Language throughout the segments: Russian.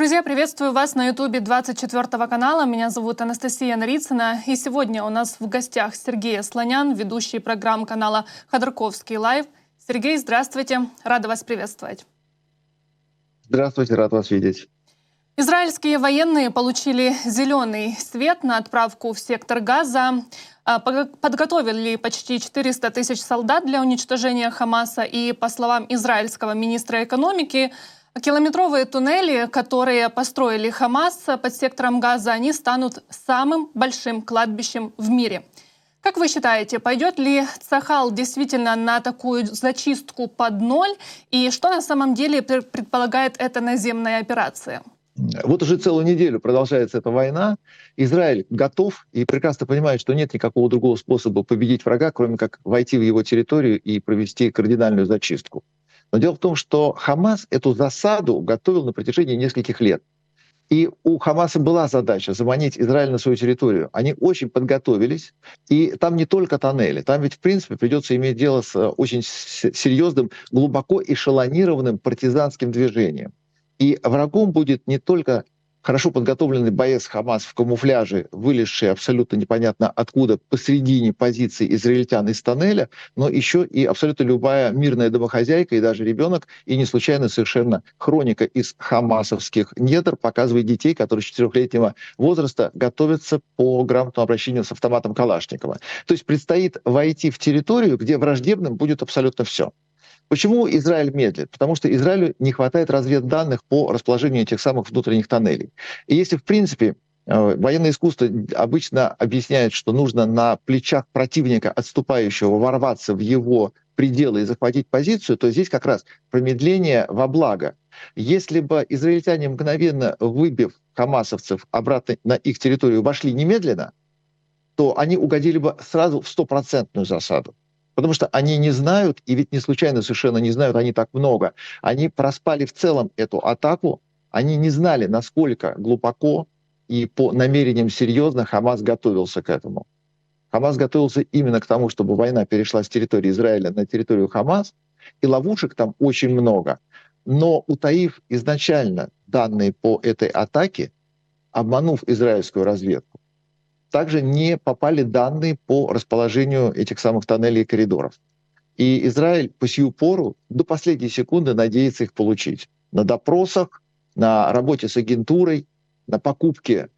Друзья, приветствую вас на ютубе 24 канала. Меня зовут Анастасия Нарицына. И сегодня у нас в гостях Сергей Асланян, ведущий программ канала Ходорковский Live. Сергей, здравствуйте. Рада вас приветствовать. Здравствуйте, рад вас видеть. Израильские военные получили зеленый свет на отправку в сектор Газа. А, подготовили почти 400 тысяч солдат для уничтожения Хамаса. И, по словам израильского министра экономики, Километровые туннели, которые построили Хамас под сектором Газа, они станут самым большим кладбищем в мире. Как вы считаете, пойдет ли Цахал действительно на такую зачистку под ноль? И что на самом деле предполагает эта наземная операция? Вот уже целую неделю продолжается эта война. Израиль готов и прекрасно понимает, что нет никакого другого способа победить врага, кроме как войти в его территорию и провести кардинальную зачистку. Но дело в том, что Хамас эту засаду готовил на протяжении нескольких лет. И у Хамаса была задача заманить Израиль на свою территорию. Они очень подготовились. И там не только тоннели. Там ведь, в принципе, придется иметь дело с очень серьезным, глубоко эшелонированным партизанским движением. И врагом будет не только хорошо подготовленный боец Хамас в камуфляже, вылезший абсолютно непонятно откуда посредине позиции израильтян из тоннеля, но еще и абсолютно любая мирная домохозяйка и даже ребенок, и не случайно совершенно хроника из хамасовских недр показывает детей, которые с четырехлетнего возраста готовятся по грамотному обращению с автоматом Калашникова. То есть предстоит войти в территорию, где враждебным будет абсолютно все. Почему Израиль медлит? Потому что Израилю не хватает разведданных по расположению этих самых внутренних тоннелей. И если, в принципе, э, военное искусство обычно объясняет, что нужно на плечах противника, отступающего, ворваться в его пределы и захватить позицию, то здесь как раз промедление во благо. Если бы израильтяне мгновенно, выбив хамасовцев обратно на их территорию, вошли немедленно, то они угодили бы сразу в стопроцентную засаду потому что они не знают, и ведь не случайно совершенно не знают они так много, они проспали в целом эту атаку, они не знали, насколько глубоко и по намерениям серьезно Хамас готовился к этому. Хамас готовился именно к тому, чтобы война перешла с территории Израиля на территорию Хамас, и ловушек там очень много. Но утаив изначально данные по этой атаке, обманув израильскую разведку, также не попали данные по расположению этих самых тоннелей и коридоров. И Израиль по сию пору до последней секунды надеется их получить. На допросах, на работе с агентурой, на покупке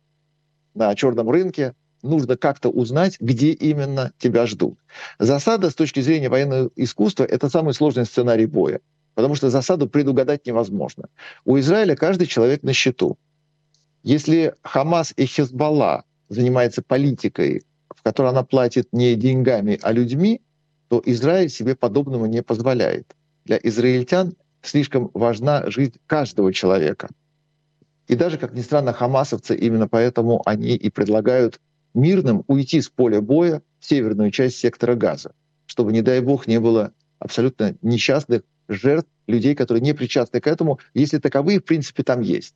на черном рынке нужно как-то узнать, где именно тебя ждут. Засада с точки зрения военного искусства — это самый сложный сценарий боя, потому что засаду предугадать невозможно. У Израиля каждый человек на счету. Если Хамас и Хезбалла занимается политикой, в которой она платит не деньгами, а людьми, то Израиль себе подобного не позволяет. Для израильтян слишком важна жизнь каждого человека. И даже, как ни странно, хамасовцы именно поэтому они и предлагают мирным уйти с поля боя в северную часть сектора Газа, чтобы, не дай бог, не было абсолютно несчастных жертв, людей, которые не причастны к этому, если таковые, в принципе, там есть.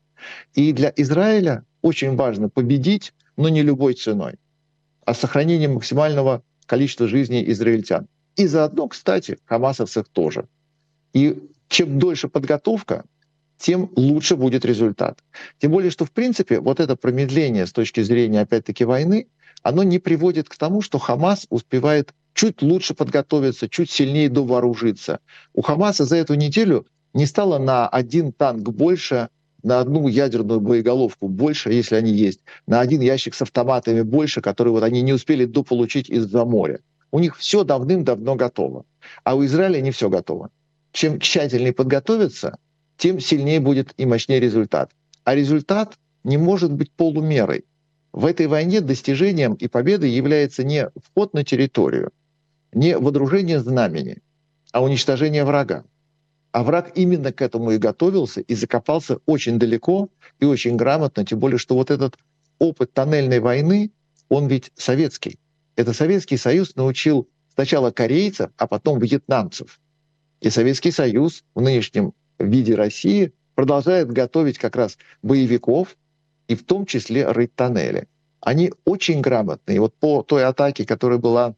И для Израиля очень важно победить, но не любой ценой, а сохранением максимального количества жизней израильтян. И заодно, кстати, хамасовцев тоже. И чем дольше подготовка, тем лучше будет результат. Тем более, что, в принципе, вот это промедление с точки зрения, опять-таки, войны, оно не приводит к тому, что Хамас успевает чуть лучше подготовиться, чуть сильнее довооружиться. У Хамаса за эту неделю не стало на один танк больше, на одну ядерную боеголовку больше, если они есть, на один ящик с автоматами больше, которые вот они не успели дополучить из-за моря. У них все давным-давно готово. А у Израиля не все готово. Чем тщательнее подготовиться, тем сильнее будет и мощнее результат. А результат не может быть полумерой. В этой войне достижением и победой является не вход на территорию, не водружение знамени, а уничтожение врага. А враг именно к этому и готовился, и закопался очень далеко и очень грамотно, тем более, что вот этот опыт тоннельной войны, он ведь советский. Это Советский Союз научил сначала корейцев, а потом вьетнамцев. И Советский Союз в нынешнем виде России продолжает готовить как раз боевиков, и в том числе рыть тоннели. Они очень грамотные. Вот по той атаке, которая была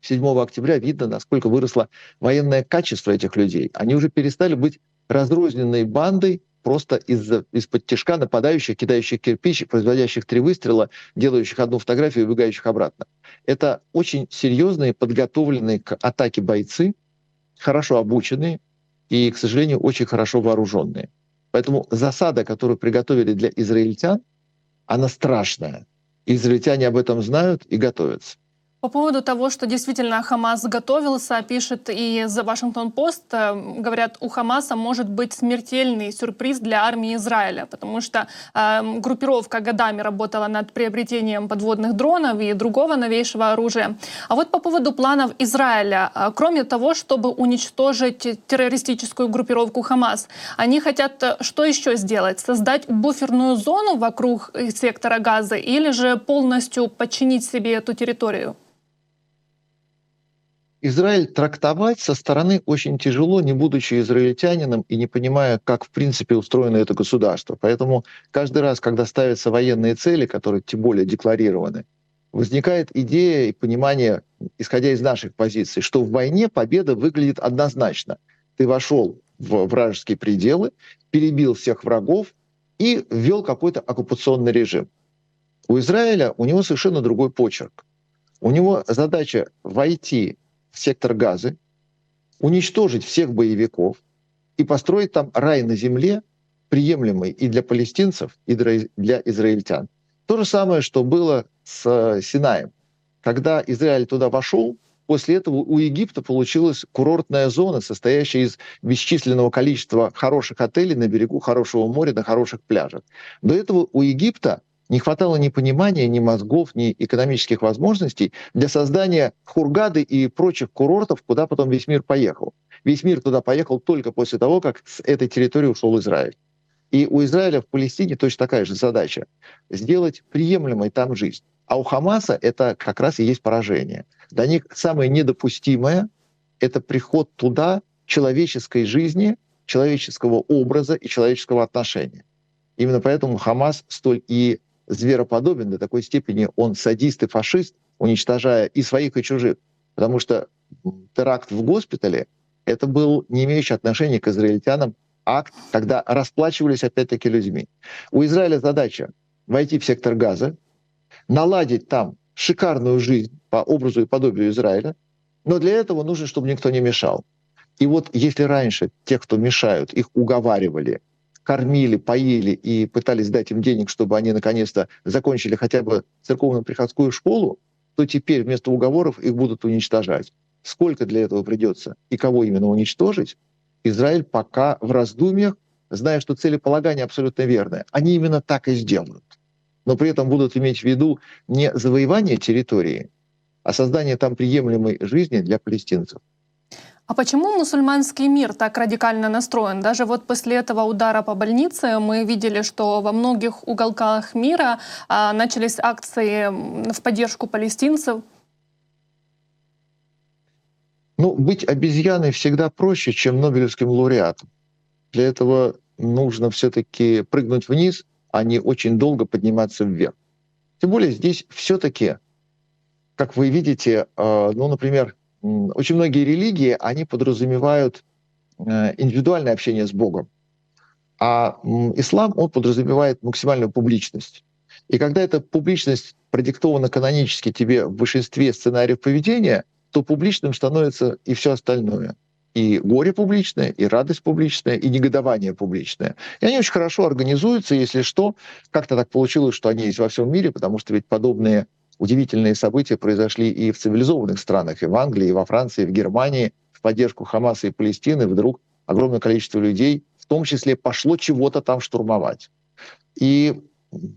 7 октября видно, насколько выросло военное качество этих людей. Они уже перестали быть разрозненной бандой, просто из- из-под тяжка нападающих, кидающих кирпич, производящих три выстрела, делающих одну фотографию и убегающих обратно. Это очень серьезные, подготовленные к атаке бойцы, хорошо обученные и, к сожалению, очень хорошо вооруженные. Поэтому засада, которую приготовили для израильтян, она страшная. Израильтяне об этом знают и готовятся. По поводу того, что действительно Хамас готовился, пишет и The Washington Post, э, говорят, у Хамаса может быть смертельный сюрприз для армии Израиля, потому что э, группировка годами работала над приобретением подводных дронов и другого новейшего оружия. А вот по поводу планов Израиля, э, кроме того, чтобы уничтожить террористическую группировку Хамас, они хотят э, что еще сделать? Создать буферную зону вокруг сектора Газа или же полностью подчинить себе эту территорию? Израиль трактовать со стороны очень тяжело, не будучи израильтянином и не понимая, как в принципе устроено это государство. Поэтому каждый раз, когда ставятся военные цели, которые тем более декларированы, возникает идея и понимание, исходя из наших позиций, что в войне победа выглядит однозначно. Ты вошел в вражеские пределы, перебил всех врагов и ввел какой-то оккупационный режим. У Израиля у него совершенно другой почерк. У него задача войти в сектор Газы, уничтожить всех боевиков и построить там рай на земле, приемлемый и для палестинцев, и для израильтян. То же самое, что было с Синаем. Когда Израиль туда вошел, после этого у Египта получилась курортная зона, состоящая из бесчисленного количества хороших отелей на берегу хорошего моря, на хороших пляжах. До этого у Египта не хватало ни понимания, ни мозгов, ни экономических возможностей для создания Хургады и прочих курортов, куда потом весь мир поехал. Весь мир туда поехал только после того, как с этой территории ушел Израиль. И у Израиля в Палестине точно такая же задача — сделать приемлемой там жизнь. А у Хамаса это как раз и есть поражение. Для них самое недопустимое — это приход туда человеческой жизни, человеческого образа и человеческого отношения. Именно поэтому Хамас столь и звероподобен до такой степени, он садист и фашист, уничтожая и своих, и чужих. Потому что теракт в госпитале — это был не имеющий отношения к израильтянам акт, когда расплачивались опять-таки людьми. У Израиля задача войти в сектор газа, наладить там шикарную жизнь по образу и подобию Израиля, но для этого нужно, чтобы никто не мешал. И вот если раньше тех, кто мешают, их уговаривали, кормили, поили и пытались дать им денег, чтобы они наконец-то закончили хотя бы церковно-приходскую школу, то теперь вместо уговоров их будут уничтожать. Сколько для этого придется и кого именно уничтожить, Израиль пока в раздумьях, зная, что целеполагание абсолютно верное. Они именно так и сделают. Но при этом будут иметь в виду не завоевание территории, а создание там приемлемой жизни для палестинцев. А почему мусульманский мир так радикально настроен? Даже вот после этого удара по больнице мы видели, что во многих уголках мира а, начались акции в поддержку палестинцев. Ну, быть обезьяной всегда проще, чем Нобелевским лауреатом. Для этого нужно все-таки прыгнуть вниз, а не очень долго подниматься вверх. Тем более здесь все-таки, как вы видите, а, ну, например, очень многие религии, они подразумевают э, индивидуальное общение с Богом. А ислам, он подразумевает максимальную публичность. И когда эта публичность продиктована канонически тебе в большинстве сценариев поведения, то публичным становится и все остальное. И горе публичное, и радость публичная, и негодование публичное. И они очень хорошо организуются, если что. Как-то так получилось, что они есть во всем мире, потому что ведь подобные удивительные события произошли и в цивилизованных странах, и в Англии, и во Франции, и в Германии. В поддержку Хамаса и Палестины вдруг огромное количество людей, в том числе, пошло чего-то там штурмовать. И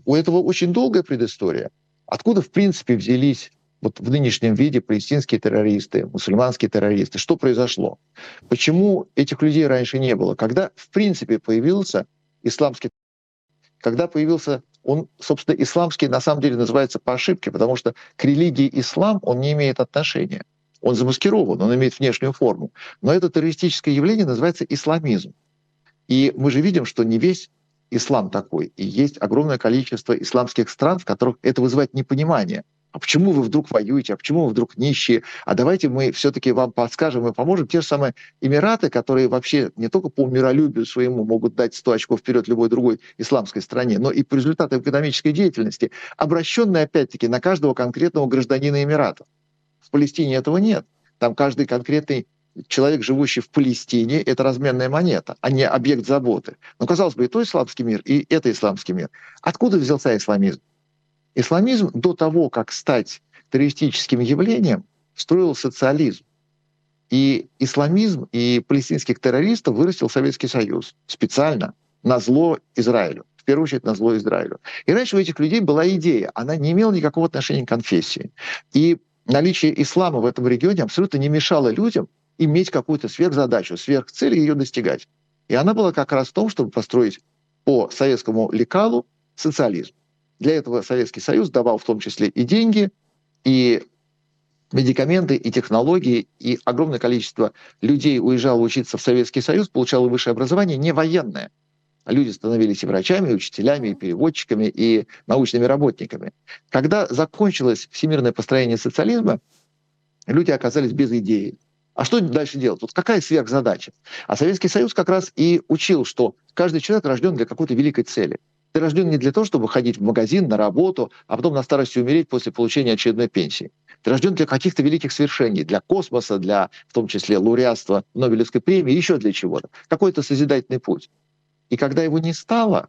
у этого очень долгая предыстория. Откуда, в принципе, взялись вот в нынешнем виде палестинские террористы, мусульманские террористы? Что произошло? Почему этих людей раньше не было? Когда, в принципе, появился исламский когда появился он, собственно, исламский на самом деле называется по ошибке, потому что к религии ислам он не имеет отношения. Он замаскирован, он имеет внешнюю форму. Но это террористическое явление называется исламизм. И мы же видим, что не весь ислам такой. И есть огромное количество исламских стран, в которых это вызывает непонимание. А почему вы вдруг воюете, а почему вы вдруг нищие, а давайте мы все-таки вам подскажем и поможем. Те же самые Эмираты, которые вообще не только по миролюбию своему могут дать 100 очков вперед любой другой исламской стране, но и по результатам экономической деятельности, обращенные опять-таки на каждого конкретного гражданина Эмиратов. В Палестине этого нет. Там каждый конкретный человек, живущий в Палестине, это разменная монета, а не объект заботы. Но, казалось бы, и то исламский мир, и это исламский мир. Откуда взялся исламизм? Исламизм до того, как стать террористическим явлением, строил социализм. И исламизм и палестинских террористов вырастил Советский Союз специально на зло Израилю. В первую очередь на зло Израилю. И раньше у этих людей была идея, она не имела никакого отношения к конфессии. И наличие ислама в этом регионе абсолютно не мешало людям иметь какую-то сверхзадачу, сверхцель и ее достигать. И она была как раз в том, чтобы построить по советскому лекалу социализм. Для этого Советский Союз давал в том числе и деньги, и медикаменты, и технологии, и огромное количество людей уезжало учиться в Советский Союз, получало высшее образование не военное. Люди становились и врачами, и учителями, и переводчиками, и научными работниками. Когда закончилось всемирное построение социализма, люди оказались без идеи. А что дальше делать? Вот какая сверхзадача? А Советский Союз как раз и учил, что каждый человек рожден для какой-то великой цели – ты рожден не для того, чтобы ходить в магазин, на работу, а потом на старости умереть после получения очередной пенсии. Ты рожден для каких-то великих свершений, для космоса, для, в том числе, лауреатства Нобелевской премии, еще для чего-то. Какой-то созидательный путь. И когда его не стало,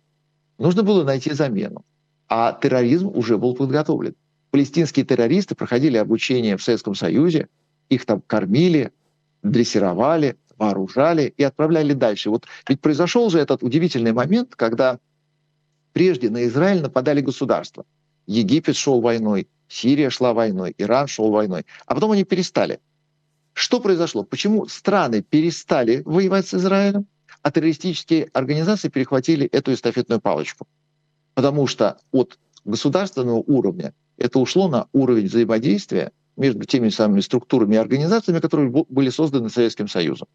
нужно было найти замену. А терроризм уже был подготовлен. Палестинские террористы проходили обучение в Советском Союзе, их там кормили, дрессировали, вооружали и отправляли дальше. Вот ведь произошел же этот удивительный момент, когда Прежде на Израиль нападали государства. Египет шел войной, Сирия шла войной, Иран шел войной. А потом они перестали. Что произошло? Почему страны перестали воевать с Израилем, а террористические организации перехватили эту эстафетную палочку? Потому что от государственного уровня это ушло на уровень взаимодействия между теми самыми структурами и организациями, которые были созданы Советским Союзом.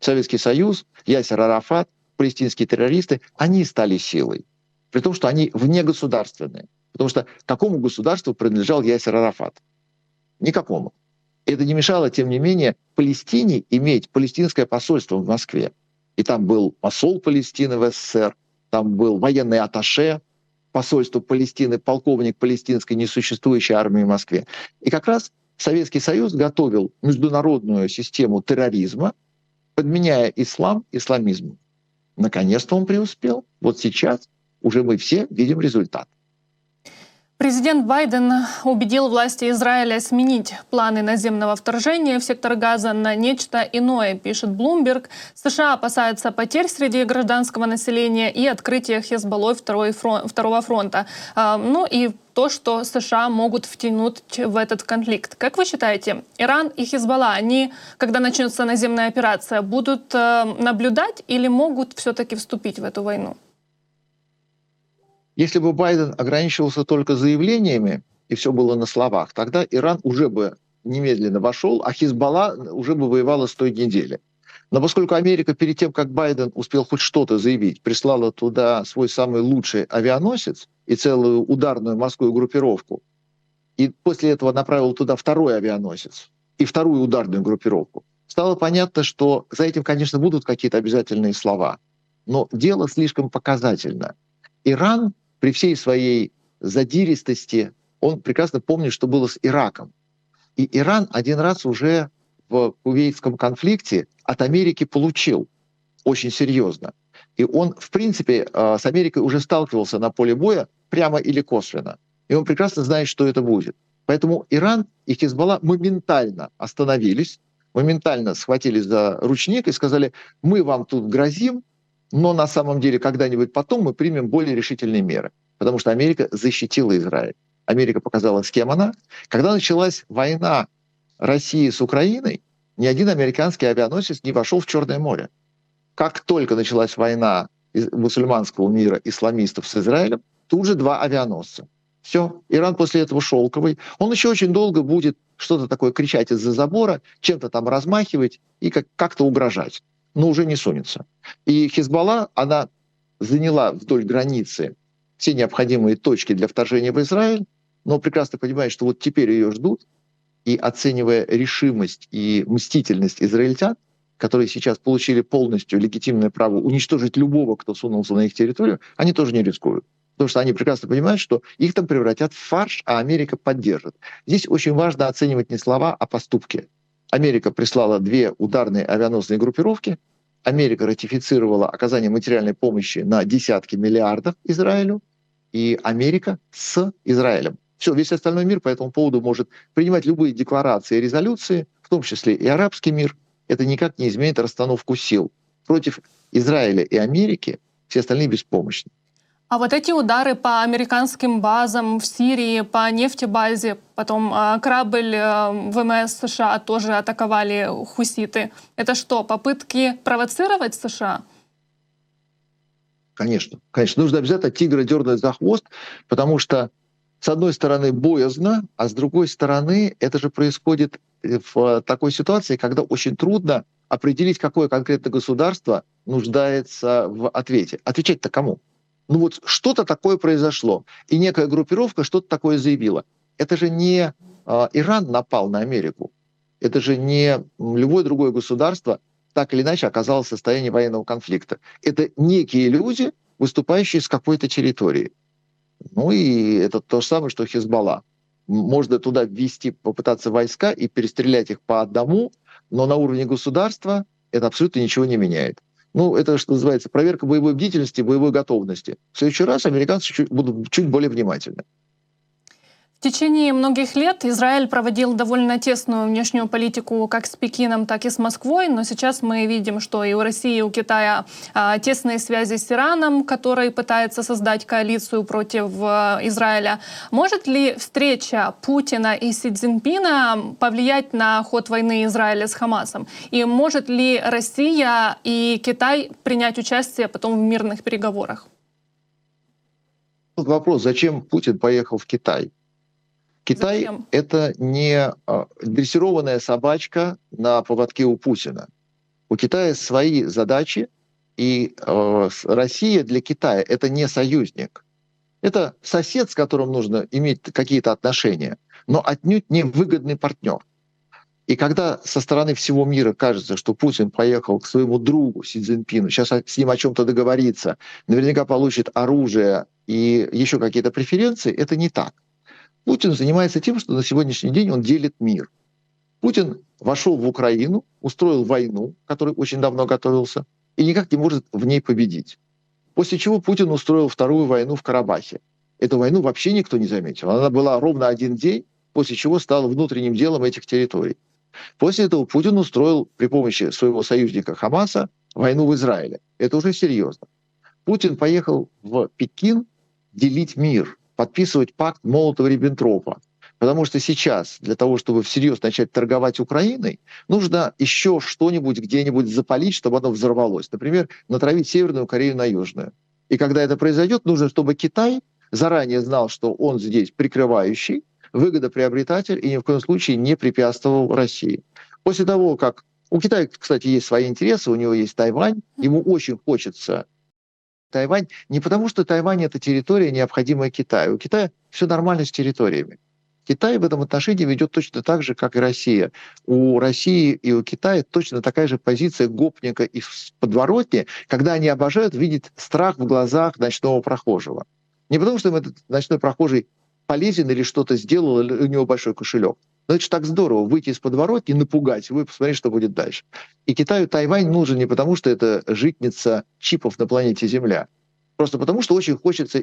Советский Союз, Ясер Арафат, палестинские террористы, они стали силой при том, что они внегосударственные. Потому что какому государству принадлежал Ясер Арафат? Никакому. Это не мешало, тем не менее, Палестине иметь палестинское посольство в Москве. И там был посол Палестины в СССР, там был военный аташе посольства Палестины, полковник палестинской несуществующей армии в Москве. И как раз Советский Союз готовил международную систему терроризма, подменяя ислам исламизмом. Наконец-то он преуспел. Вот сейчас уже мы все видим результат. Президент Байден убедил власти Израиля сменить планы наземного вторжения в сектор Газа на нечто иное, пишет Блумберг. США опасаются потерь среди гражданского населения и открытия Хезболлой фронт, второго фронта. А, ну и то, что США могут втянуть в этот конфликт. Как вы считаете, Иран и Хезболла, они, когда начнется наземная операция, будут э, наблюдать или могут все-таки вступить в эту войну? Если бы Байден ограничивался только заявлениями, и все было на словах, тогда Иран уже бы немедленно вошел, а Хизбалла уже бы воевала с той недели. Но поскольку Америка перед тем, как Байден успел хоть что-то заявить, прислала туда свой самый лучший авианосец и целую ударную морскую группировку, и после этого направил туда второй авианосец и вторую ударную группировку, стало понятно, что за этим, конечно, будут какие-то обязательные слова. Но дело слишком показательно. Иран при всей своей задиристости, он прекрасно помнит, что было с Ираком. И Иран один раз уже в кувейтском конфликте от Америки получил очень серьезно. И он, в принципе, э, с Америкой уже сталкивался на поле боя прямо или косвенно. И он прекрасно знает, что это будет. Поэтому Иран и Хизбалла моментально остановились, моментально схватились за ручник и сказали, мы вам тут грозим, но на самом деле когда-нибудь потом мы примем более решительные меры, потому что Америка защитила Израиль. Америка показала, с кем она. Когда началась война России с Украиной, ни один американский авианосец не вошел в Черное море. Как только началась война мусульманского мира исламистов с Израилем, тут же два авианосца. Все, Иран после этого шелковый. Он еще очень долго будет что-то такое кричать из-за забора, чем-то там размахивать и как- как-то угрожать но уже не сунется. И Хизбалла, она заняла вдоль границы все необходимые точки для вторжения в Израиль, но прекрасно понимает, что вот теперь ее ждут, и оценивая решимость и мстительность израильтян, которые сейчас получили полностью легитимное право уничтожить любого, кто сунулся на их территорию, они тоже не рискуют. Потому что они прекрасно понимают, что их там превратят в фарш, а Америка поддержит. Здесь очень важно оценивать не слова, а поступки. Америка прислала две ударные авианосные группировки, Америка ратифицировала оказание материальной помощи на десятки миллиардов Израилю, и Америка с Израилем. Все, весь остальной мир по этому поводу может принимать любые декларации и резолюции, в том числе и арабский мир. Это никак не изменит расстановку сил. Против Израиля и Америки все остальные беспомощны. А вот эти удары по американским базам в Сирии, по нефтебазе, потом э, корабль э, ВМС США тоже атаковали хуситы. Это что, попытки провоцировать США? Конечно, конечно. Нужно обязательно тигра дернуть за хвост, потому что, с одной стороны, боязно, а с другой стороны, это же происходит э, в такой ситуации, когда очень трудно определить, какое конкретно государство нуждается в ответе. Отвечать-то кому? Ну вот что-то такое произошло, и некая группировка что-то такое заявила. Это же не э, Иран напал на Америку, это же не любое другое государство так или иначе оказалось в состоянии военного конфликта. Это некие люди, выступающие с какой-то территории. Ну и это то же самое, что Хизбалла. Можно туда ввести, попытаться войска и перестрелять их по одному, но на уровне государства это абсолютно ничего не меняет. Ну, это, что называется, проверка боевой бдительности, боевой готовности. В следующий раз американцы чуть, будут чуть более внимательны. В течение многих лет Израиль проводил довольно тесную внешнюю политику как с Пекином, так и с Москвой, но сейчас мы видим, что и у России, и у Китая а, тесные связи с Ираном, который пытается создать коалицию против а, Израиля. Может ли встреча Путина и Си Цзиньпина повлиять на ход войны Израиля с Хамасом? И может ли Россия и Китай принять участие потом в мирных переговорах? Вопрос, зачем Путин поехал в Китай? Китай Зачем? это не а, дрессированная собачка на поводке у Путина. У Китая свои задачи, и э, Россия для Китая это не союзник. Это сосед, с которым нужно иметь какие-то отношения, но отнюдь не выгодный партнер. И когда со стороны всего мира кажется, что Путин поехал к своему другу Си Цзиньпину, сейчас с ним о чем-то договориться, наверняка получит оружие и еще какие-то преференции, это не так. Путин занимается тем, что на сегодняшний день он делит мир. Путин вошел в Украину, устроил войну, которой очень давно готовился, и никак не может в ней победить. После чего Путин устроил вторую войну в Карабахе. Эту войну вообще никто не заметил. Она была ровно один день, после чего стала внутренним делом этих территорий. После этого Путин устроил при помощи своего союзника Хамаса войну в Израиле. Это уже серьезно. Путин поехал в Пекин делить мир подписывать пакт Молотова-Риббентропа. Потому что сейчас для того, чтобы всерьез начать торговать Украиной, нужно еще что-нибудь где-нибудь запалить, чтобы оно взорвалось. Например, натравить Северную Корею на Южную. И когда это произойдет, нужно, чтобы Китай заранее знал, что он здесь прикрывающий, выгодоприобретатель и ни в коем случае не препятствовал России. После того, как у Китая, кстати, есть свои интересы, у него есть Тайвань, ему очень хочется Тайвань не потому, что Тайвань это территория, необходимая Китаю. У Китая все нормально с территориями. Китай в этом отношении ведет точно так же, как и Россия. У России и у Китая точно такая же позиция гопника и подворотни, когда они обожают видеть страх в глазах ночного прохожего. Не потому, что им этот ночной прохожий полезен или что-то сделал, или у него большой кошелек. Но это же так здорово, выйти из подворотни, напугать, вы посмотрите, что будет дальше. И Китаю Тайвань нужен не потому, что это житница чипов на планете Земля, просто потому, что очень хочется...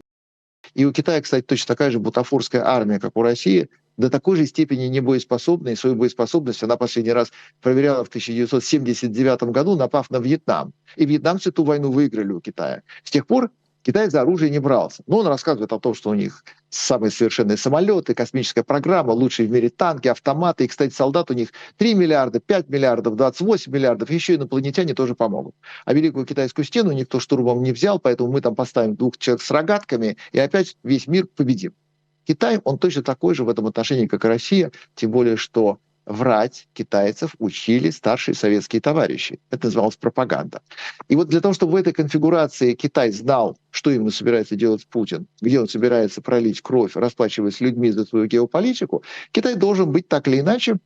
И у Китая, кстати, точно такая же бутафорская армия, как у России, до такой же степени не боеспособна, и свою боеспособность она последний раз проверяла в 1979 году, напав на Вьетнам. И вьетнамцы ту войну выиграли у Китая. С тех пор Китай за оружие не брался. Но он рассказывает о том, что у них самые совершенные самолеты, космическая программа, лучшие в мире танки, автоматы. И, кстати, солдат у них 3 миллиарда, 5 миллиардов, 28 миллиардов. Еще инопланетяне тоже помогут. А Великую Китайскую стену никто штурмом не взял, поэтому мы там поставим двух человек с рогатками, и опять весь мир победим. Китай, он точно такой же в этом отношении, как и Россия, тем более, что врать китайцев учили старшие советские товарищи. Это называлось пропаганда. И вот для того, чтобы в этой конфигурации Китай знал, что именно собирается делать Путин, где он собирается пролить кровь, расплачиваясь людьми за свою геополитику, Китай должен быть так или иначе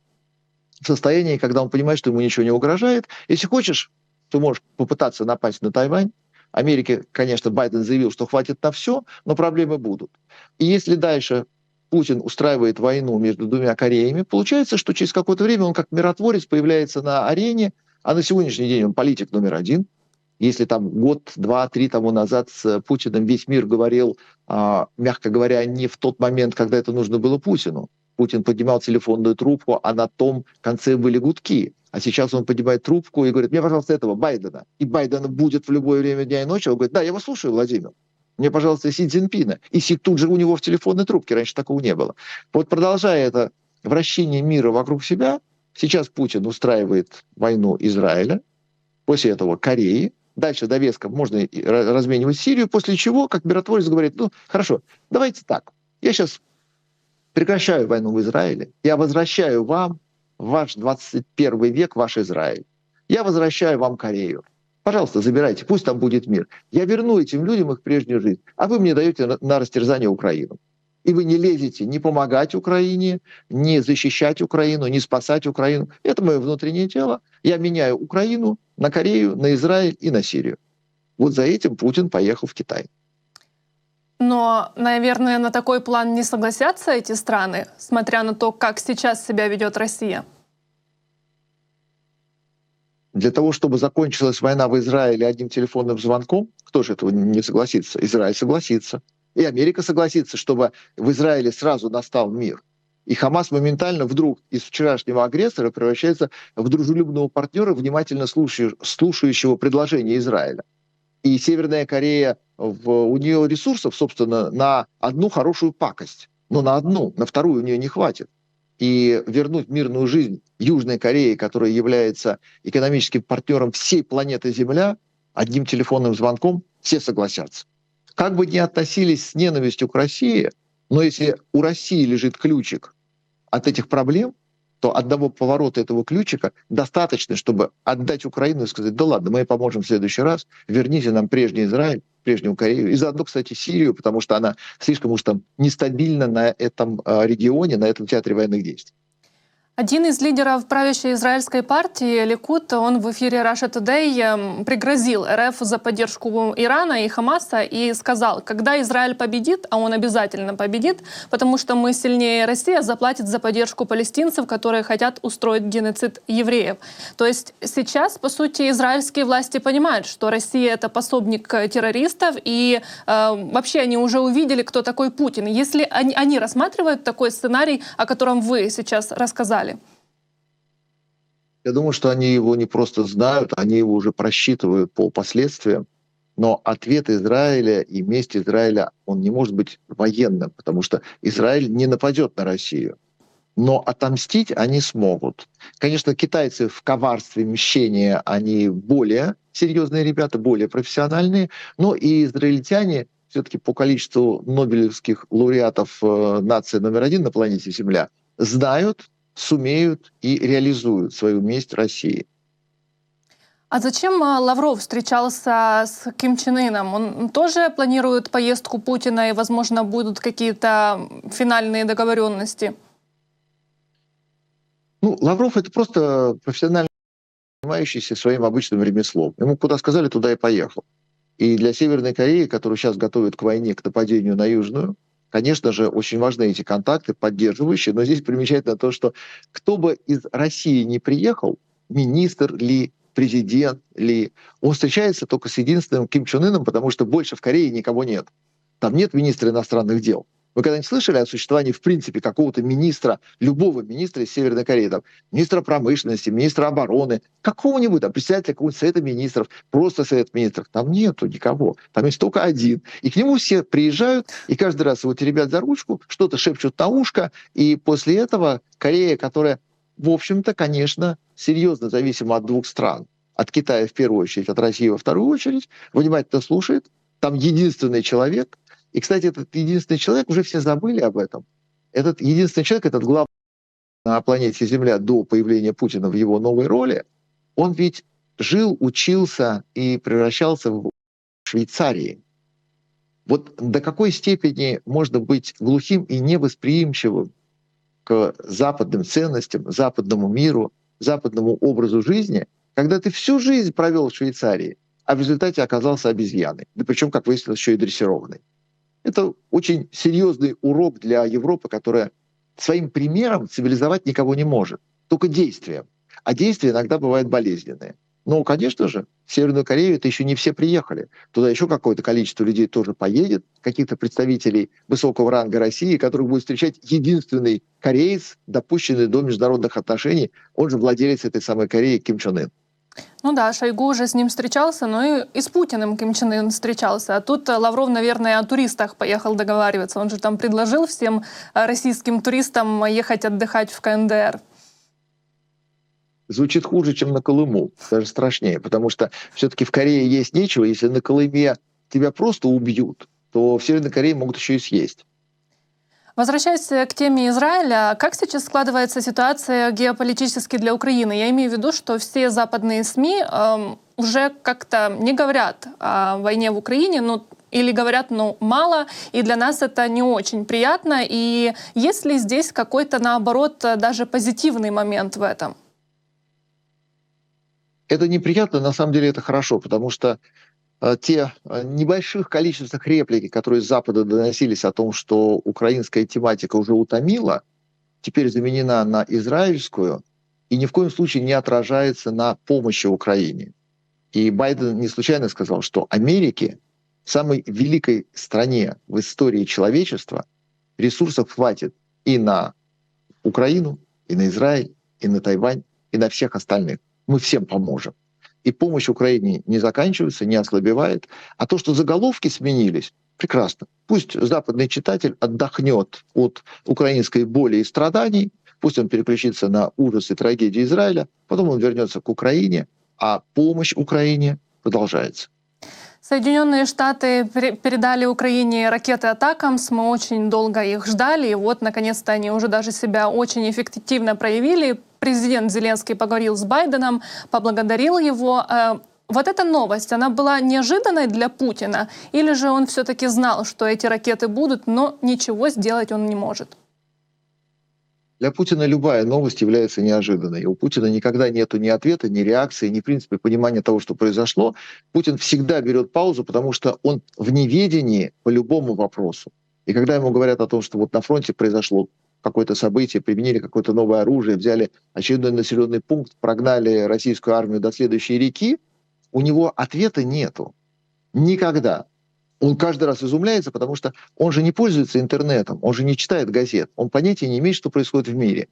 в состоянии, когда он понимает, что ему ничего не угрожает. Если хочешь, ты можешь попытаться напасть на Тайвань. Америке, конечно, Байден заявил, что хватит на все, но проблемы будут. И если дальше Путин устраивает войну между двумя Кореями, получается, что через какое-то время он как миротворец появляется на арене, а на сегодняшний день он политик номер один. Если там год, два, три тому назад с Путиным весь мир говорил, а, мягко говоря, не в тот момент, когда это нужно было Путину. Путин поднимал телефонную трубку, а на том конце были гудки. А сейчас он поднимает трубку и говорит, мне, пожалуйста, этого Байдена. И Байден будет в любое время дня и ночи. Он говорит, да, я вас слушаю, Владимир мне, пожалуйста, Си Цзиньпина. И Си тут же у него в телефонной трубке, раньше такого не было. Вот продолжая это вращение мира вокруг себя, сейчас Путин устраивает войну Израиля, после этого Кореи, дальше довеском можно разменивать Сирию, после чего, как миротворец говорит, ну, хорошо, давайте так, я сейчас прекращаю войну в Израиле, я возвращаю вам ваш 21 век, ваш Израиль. Я возвращаю вам Корею. Пожалуйста, забирайте, пусть там будет мир. Я верну этим людям их прежнюю жизнь, а вы мне даете на, на растерзание Украину. И вы не лезете не помогать Украине, не защищать Украину, не спасать Украину. Это мое внутреннее тело. Я меняю Украину на Корею, на Израиль и на Сирию. Вот за этим Путин поехал в Китай. Но, наверное, на такой план не согласятся эти страны, смотря на то, как сейчас себя ведет Россия. Для того, чтобы закончилась война в Израиле одним телефонным звонком, кто же этого не согласится? Израиль согласится. И Америка согласится, чтобы в Израиле сразу настал мир. И Хамас моментально вдруг из вчерашнего агрессора превращается в дружелюбного партнера, внимательно слушающего предложения Израиля. И Северная Корея, у нее ресурсов, собственно, на одну хорошую пакость. Но на одну, на вторую у нее не хватит и вернуть мирную жизнь Южной Корее, которая является экономическим партнером всей планеты Земля, одним телефонным звонком все согласятся. Как бы ни относились с ненавистью к России, но если у России лежит ключик от этих проблем, то одного поворота этого ключика достаточно, чтобы отдать Украину и сказать, да ладно, мы поможем в следующий раз, верните нам прежний Израиль, прежнюю Корею, и заодно, кстати, Сирию, потому что она слишком уж там нестабильна на этом а, регионе, на этом театре военных действий. Один из лидеров правящей израильской партии Ликут, он в эфире Russia Today эм, пригрозил РФ за поддержку Ирана и Хамаса и сказал, когда Израиль победит, а он обязательно победит, потому что мы сильнее Россия, заплатит за поддержку палестинцев, которые хотят устроить геноцид евреев. То есть сейчас, по сути, израильские власти понимают, что Россия это пособник террористов, и э, вообще они уже увидели, кто такой Путин. Если они, они рассматривают такой сценарий, о котором вы сейчас рассказали, я думаю, что они его не просто знают, они его уже просчитывают по последствиям. Но ответ Израиля и месть Израиля, он не может быть военным, потому что Израиль не нападет на Россию. Но отомстить они смогут. Конечно, китайцы в коварстве мщения, они более серьезные ребята, более профессиональные, но и израильтяне все-таки по количеству нобелевских лауреатов э, нации номер один на планете Земля знают, сумеют и реализуют свою месть России. А зачем а, Лавров встречался с Ким Чен Ыном? Он тоже планирует поездку Путина и, возможно, будут какие-то финальные договоренности? Ну, Лавров это просто профессиональный занимающийся своим обычным ремеслом. Ему куда сказали, туда и поехал. И для Северной Кореи, которую сейчас готовят к войне, к нападению на Южную, Конечно же, очень важны эти контакты, поддерживающие, но здесь примечательно то, что кто бы из России не приехал, министр ли, президент ли, он встречается только с единственным Ким Чен Ыном, потому что больше в Корее никого нет. Там нет министра иностранных дел. Вы когда-нибудь слышали о существовании, в принципе, какого-то министра, любого министра из Северной Кореи, там, министра промышленности, министра обороны, какого-нибудь, там, председателя какого-нибудь совета министров, просто совет министров? Там нету никого. Там есть только один. И к нему все приезжают, и каждый раз его теребят за ручку, что-то шепчут на ушко, и после этого Корея, которая, в общем-то, конечно, серьезно зависима от двух стран, от Китая в первую очередь, от России во вторую очередь, внимательно слушает, там единственный человек, и, кстати, этот единственный человек, уже все забыли об этом. Этот единственный человек, этот главный на планете Земля до появления Путина в его новой роли, он ведь жил, учился и превращался в Швейцарии. Вот до какой степени можно быть глухим и невосприимчивым к западным ценностям, западному миру, западному образу жизни, когда ты всю жизнь провел в Швейцарии, а в результате оказался обезьяной. Да причем, как выяснилось, еще и дрессированной. Это очень серьезный урок для Европы, которая своим примером цивилизовать никого не может, только действием. А действия иногда бывают болезненные. Ну, конечно же, в Северную Корею это еще не все приехали. Туда еще какое-то количество людей тоже поедет, каких-то представителей высокого ранга России, которых будет встречать единственный кореец, допущенный до международных отношений, он же владелец этой самой Кореи Ким Чен Ын. Ну да, Шойгу уже с ним встречался, но и, и с Путиным Ким Чен Ын встречался. А тут Лавров, наверное, о туристах поехал договариваться. Он же там предложил всем российским туристам ехать отдыхать в КНДР звучит хуже, чем на Колыму, даже страшнее, потому что все-таки в Корее есть нечего, если на Колыме тебя просто убьют, то в Северной Корее могут еще и съесть. Возвращаясь к теме Израиля, как сейчас складывается ситуация геополитически для Украины? Я имею в виду, что все западные СМИ э, уже как-то не говорят о войне в Украине, ну, или говорят, ну, мало, и для нас это не очень приятно. И есть ли здесь какой-то, наоборот, даже позитивный момент в этом? Это неприятно, на самом деле это хорошо, потому что э, те э, небольших количествах реплики, которые с Запада доносились о том, что украинская тематика уже утомила, теперь заменена на израильскую и ни в коем случае не отражается на помощи Украине. И Байден не случайно сказал, что Америке, самой великой стране в истории человечества, ресурсов хватит и на Украину, и на Израиль, и на Тайвань, и на всех остальных мы всем поможем. И помощь Украине не заканчивается, не ослабевает. А то, что заголовки сменились, прекрасно. Пусть западный читатель отдохнет от украинской боли и страданий, пусть он переключится на ужасы и трагедии Израиля, потом он вернется к Украине, а помощь Украине продолжается. Соединенные Штаты передали Украине ракеты «Атакамс». Мы очень долго их ждали. И вот, наконец-то, они уже даже себя очень эффективно проявили. Президент Зеленский поговорил с Байденом, поблагодарил его. Э, вот эта новость, она была неожиданной для Путина? Или же он все-таки знал, что эти ракеты будут, но ничего сделать он не может? Для Путина любая новость является неожиданной. У Путина никогда нет ни ответа, ни реакции, ни, в принципе, понимания того, что произошло. Путин всегда берет паузу, потому что он в неведении по любому вопросу. И когда ему говорят о том, что вот на фронте произошло какое-то событие, применили какое-то новое оружие, взяли очередной населенный пункт, прогнали российскую армию до следующей реки, у него ответа нету. Никогда он каждый раз изумляется, потому что он же не пользуется интернетом, он же не читает газет, он понятия не имеет, что происходит в мире.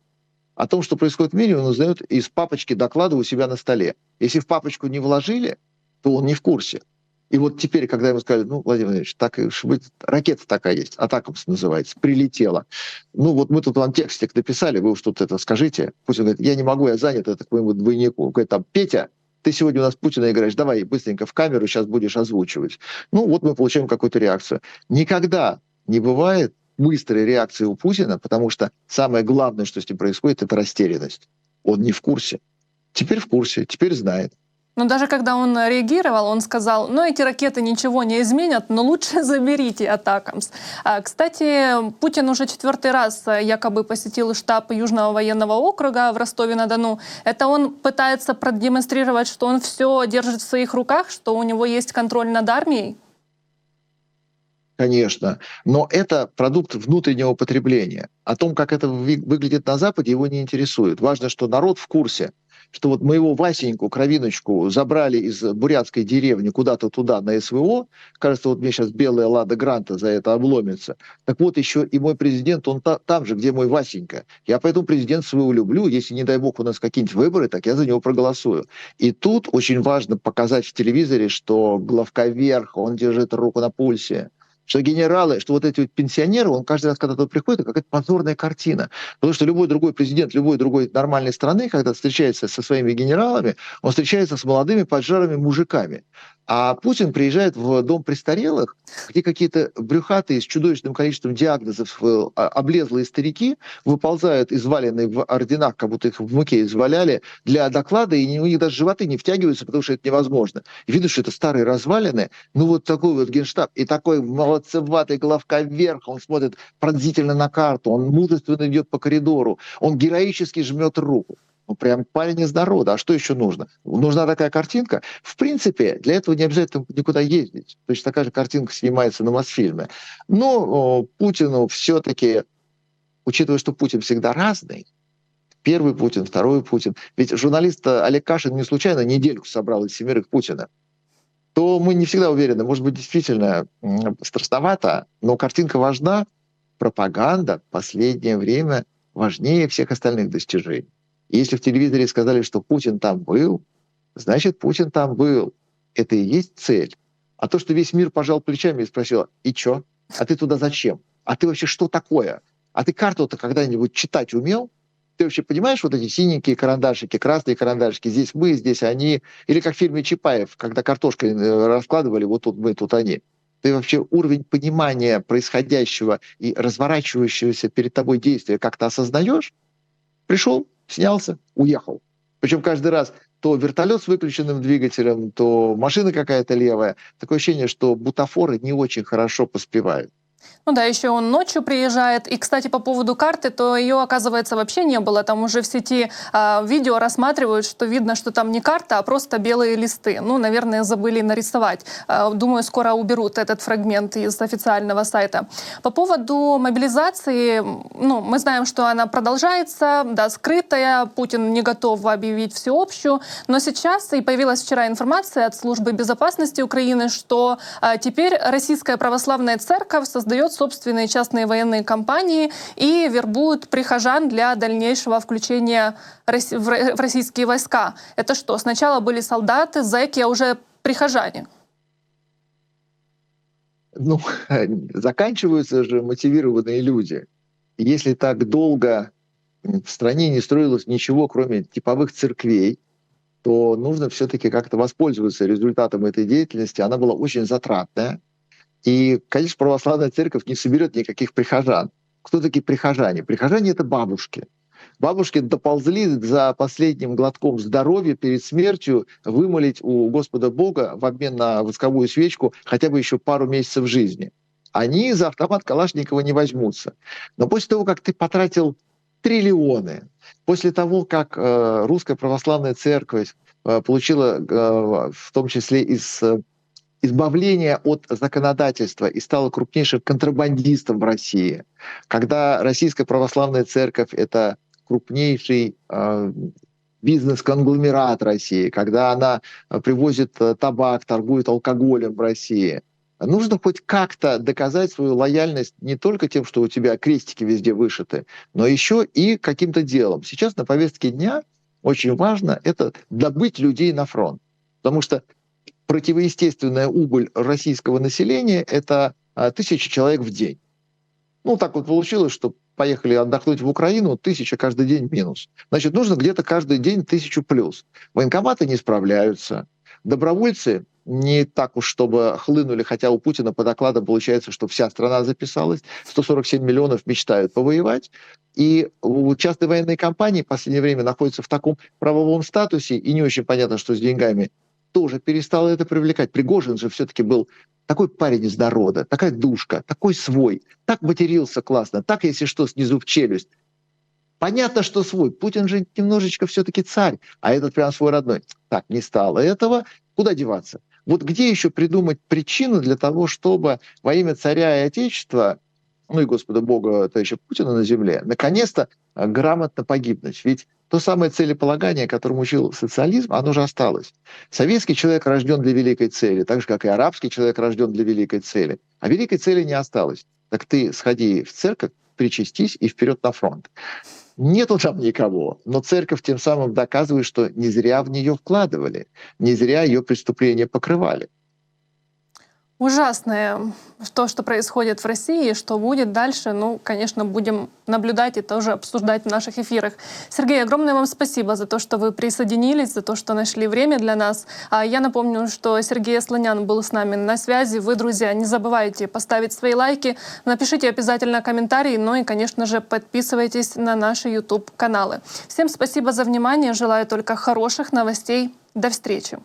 О том, что происходит в мире, он узнает из папочки доклада у себя на столе. Если в папочку не вложили, то он не в курсе. И вот теперь, когда ему сказали, ну, Владимир Владимирович, так и быть, ракета такая есть, Атакамс называется, прилетела. Ну, вот мы тут вам текстик написали, вы уж тут это скажите. Пусть он говорит, я не могу, я занят, это к моему двойнику. Он говорит, там, Петя, ты сегодня у нас Путина играешь, давай быстренько в камеру, сейчас будешь озвучивать. Ну, вот мы получаем какую-то реакцию. Никогда не бывает быстрой реакции у Путина, потому что самое главное, что с ним происходит, это растерянность. Он не в курсе. Теперь в курсе, теперь знает. Но даже когда он реагировал, он сказал, ну эти ракеты ничего не изменят, но лучше заберите Атакамс. А, кстати, Путин уже четвертый раз э, якобы посетил штаб Южного военного округа в Ростове-на-Дону. Это он пытается продемонстрировать, что он все держит в своих руках, что у него есть контроль над армией? Конечно, но это продукт внутреннего потребления. О том, как это выглядит на Западе, его не интересует. Важно, что народ в курсе – что вот моего Васеньку, кровиночку, забрали из бурятской деревни куда-то туда, на СВО, кажется, вот мне сейчас белая Лада Гранта за это обломится. Так вот, еще и мой президент, он та, там же, где мой Васенька. Я поэтому президент своего люблю. Если, не дай бог, у нас какие-нибудь выборы, так я за него проголосую. И тут очень важно показать в телевизоре, что главковерх, он держит руку на пульсе что генералы, что вот эти вот пенсионеры, он каждый раз, когда туда приходит, какая-то позорная картина. Потому что любой другой президент любой другой нормальной страны, когда встречается со своими генералами, он встречается с молодыми поджарыми мужиками. А Путин приезжает в дом престарелых, где какие-то брюхатые с чудовищным количеством диагнозов э, облезлые старики выползают изваленные в орденах, как будто их в муке изваляли, для доклада, и у них даже животы не втягиваются, потому что это невозможно. Видно, что это старые развалины, ну вот такой вот генштаб, и такой молодцеватый головка вверх, он смотрит пронзительно на карту, он мужественно идет по коридору, он героически жмет руку. Ну, прям парень из народа. А что еще нужно? Нужна такая картинка. В принципе, для этого не обязательно никуда ездить. Точно такая же картинка снимается на Мосфильме. Но Путину все-таки, учитывая, что Путин всегда разный, первый Путин, второй Путин, ведь журналист Олег Кашин не случайно недельку собрал из семерых Путина, то мы не всегда уверены. Может быть, действительно страшновато, но картинка важна. Пропаганда в последнее время важнее всех остальных достижений. Если в телевизоре сказали, что Путин там был, значит, Путин там был. Это и есть цель. А то, что весь мир пожал плечами и спросил, и чё? А ты туда зачем? А ты вообще что такое? А ты карту-то когда-нибудь читать умел? Ты вообще понимаешь вот эти синенькие карандашики, красные карандашики, здесь мы, здесь они? Или как в фильме Чапаев, когда картошкой э, раскладывали, вот тут мы, тут они. Ты вообще уровень понимания происходящего и разворачивающегося перед тобой действия как-то осознаешь? Пришел, снялся, уехал. Причем каждый раз то вертолет с выключенным двигателем, то машина какая-то левая. Такое ощущение, что бутафоры не очень хорошо поспевают. Ну да, еще он ночью приезжает. И, кстати, по поводу карты, то ее, оказывается, вообще не было. Там уже в сети э, видео рассматривают, что видно, что там не карта, а просто белые листы. Ну, наверное, забыли нарисовать. Э, думаю, скоро уберут этот фрагмент из официального сайта. По поводу мобилизации, ну, мы знаем, что она продолжается, да, скрытая. Путин не готов объявить всеобщую. Но сейчас и появилась вчера информация от службы безопасности Украины, что э, теперь Российская православная церковь создает собственные частные военные компании и вербуют прихожан для дальнейшего включения в российские войска. Это что, сначала были солдаты, зэки, а уже прихожане? Ну, заканчиваются же мотивированные люди. Если так долго в стране не строилось ничего, кроме типовых церквей, то нужно все-таки как-то воспользоваться результатом этой деятельности. Она была очень затратная. И, конечно, православная церковь не соберет никаких прихожан. Кто такие прихожане? Прихожане — это бабушки. Бабушки доползли за последним глотком здоровья перед смертью вымолить у Господа Бога в обмен на восковую свечку хотя бы еще пару месяцев жизни. Они за автомат Калашникова не возьмутся. Но после того, как ты потратил триллионы, после того, как э, Русская Православная Церковь э, получила э, в том числе из э, избавление от законодательства и стала крупнейшим контрабандистом в России, когда Российская Православная Церковь — это крупнейший э, бизнес-конгломерат России, когда она э, привозит э, табак, торгует алкоголем в России, нужно хоть как-то доказать свою лояльность не только тем, что у тебя крестики везде вышиты, но еще и каким-то делом. Сейчас на повестке дня очень важно это добыть людей на фронт. Потому что противоестественная убыль российского населения — это а, тысяча человек в день. Ну, так вот получилось, что поехали отдохнуть в Украину, тысяча каждый день минус. Значит, нужно где-то каждый день тысячу плюс. Военкоматы не справляются. Добровольцы не так уж, чтобы хлынули, хотя у Путина по докладам получается, что вся страна записалась, 147 миллионов мечтают повоевать, и частные военные компании в последнее время находятся в таком правовом статусе, и не очень понятно, что с деньгами тоже перестало это привлекать. Пригожин же все-таки был такой парень из народа, такая душка, такой свой, так матерился классно, так, если что, снизу в челюсть. Понятно, что свой. Путин же немножечко все-таки царь, а этот прям свой родной. Так, не стало этого. Куда деваться? Вот где еще придумать причину для того, чтобы во имя царя и отечества, ну и Господа Бога, товарища Путина на земле, наконец-то грамотно погибнуть? Ведь то самое целеполагание, которому учил социализм, оно же осталось. Советский человек рожден для великой цели, так же, как и арабский человек рожден для великой цели. А великой цели не осталось. Так ты сходи в церковь, причастись и вперед на фронт. Нету там никого, но церковь тем самым доказывает, что не зря в нее вкладывали, не зря ее преступления покрывали. Ужасное то, что происходит в России, что будет дальше, ну, конечно, будем наблюдать и тоже обсуждать в наших эфирах. Сергей, огромное вам спасибо за то, что вы присоединились, за то, что нашли время для нас. А я напомню, что Сергей Слонян был с нами на связи. Вы, друзья, не забывайте поставить свои лайки, напишите обязательно комментарии, ну и, конечно же, подписывайтесь на наши YouTube-каналы. Всем спасибо за внимание, желаю только хороших новостей. До встречи!